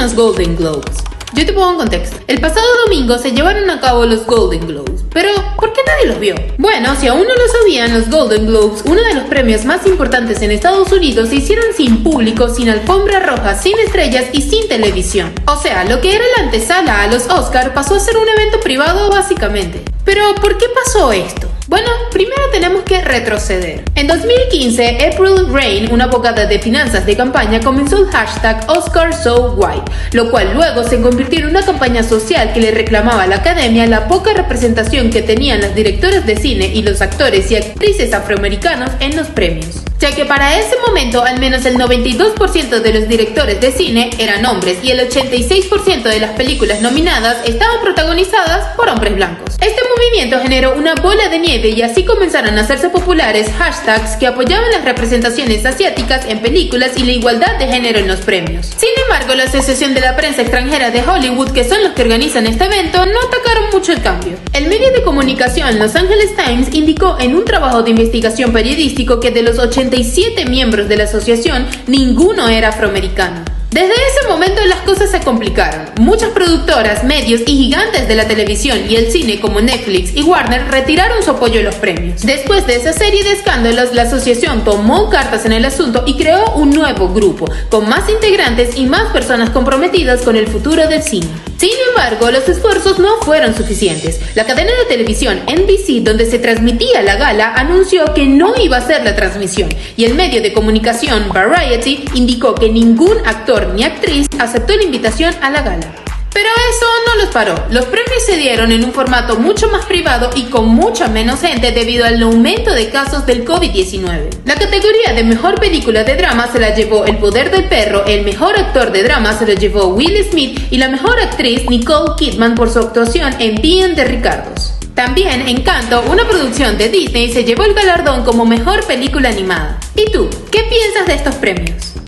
los Golden Globes? Yo te pongo en contexto. El pasado domingo se llevaron a cabo los Golden Globes. Pero, ¿por qué nadie los vio? Bueno, si aún no lo sabían, los Golden Globes, uno de los premios más importantes en Estados Unidos, se hicieron sin público, sin alfombra roja, sin estrellas y sin televisión. O sea, lo que era la antesala a los Oscar pasó a ser un evento privado básicamente. Pero, ¿por qué pasó esto? Bueno, primero tenemos que retroceder. En 2015, April Rain, una abogada de finanzas de campaña, comenzó el hashtag Oscar So White, lo cual luego se convirtió en una campaña social que le reclamaba a la academia la poca representación que tenían las directoras de cine y los actores y actrices afroamericanos en los premios ya que para ese momento al menos el 92% de los directores de cine eran hombres y el 86% de las películas nominadas estaban protagonizadas por hombres blancos. Este movimiento generó una bola de nieve y así comenzaron a hacerse populares hashtags que apoyaban las representaciones asiáticas en películas y la igualdad de género en los premios. Sin embargo, la Asociación de la Prensa Extranjera de Hollywood, que son los que organizan este evento, no atacaron mucho el cambio. El medio de comunicación Los Angeles Times indicó en un trabajo de investigación periodístico que de los 87 miembros de la asociación, ninguno era afroamericano. Desde ese momento las cosas se complicaron. Muchas productoras, medios y gigantes de la televisión y el cine como Netflix y Warner retiraron su apoyo a los premios. Después de esa serie de escándalos, la asociación tomó cartas en el asunto y creó un nuevo grupo, con más integrantes y más personas comprometidas con el futuro del cine. Sin embargo, los esfuerzos no fueron suficientes. La cadena de televisión NBC, donde se transmitía la gala, anunció que no iba a ser la transmisión, y el medio de comunicación Variety indicó que ningún actor ni actriz aceptó la invitación a la gala. Pero eso no los paró. Los premios se dieron en un formato mucho más privado y con mucha menos gente debido al aumento de casos del COVID-19. La categoría de mejor película de drama se la llevó El Poder del Perro, el mejor actor de drama se lo llevó Will Smith y la mejor actriz Nicole Kidman por su actuación en Bien de Ricardos. También Encanto, una producción de Disney, se llevó el galardón como mejor película animada. ¿Y tú, qué piensas de estos premios?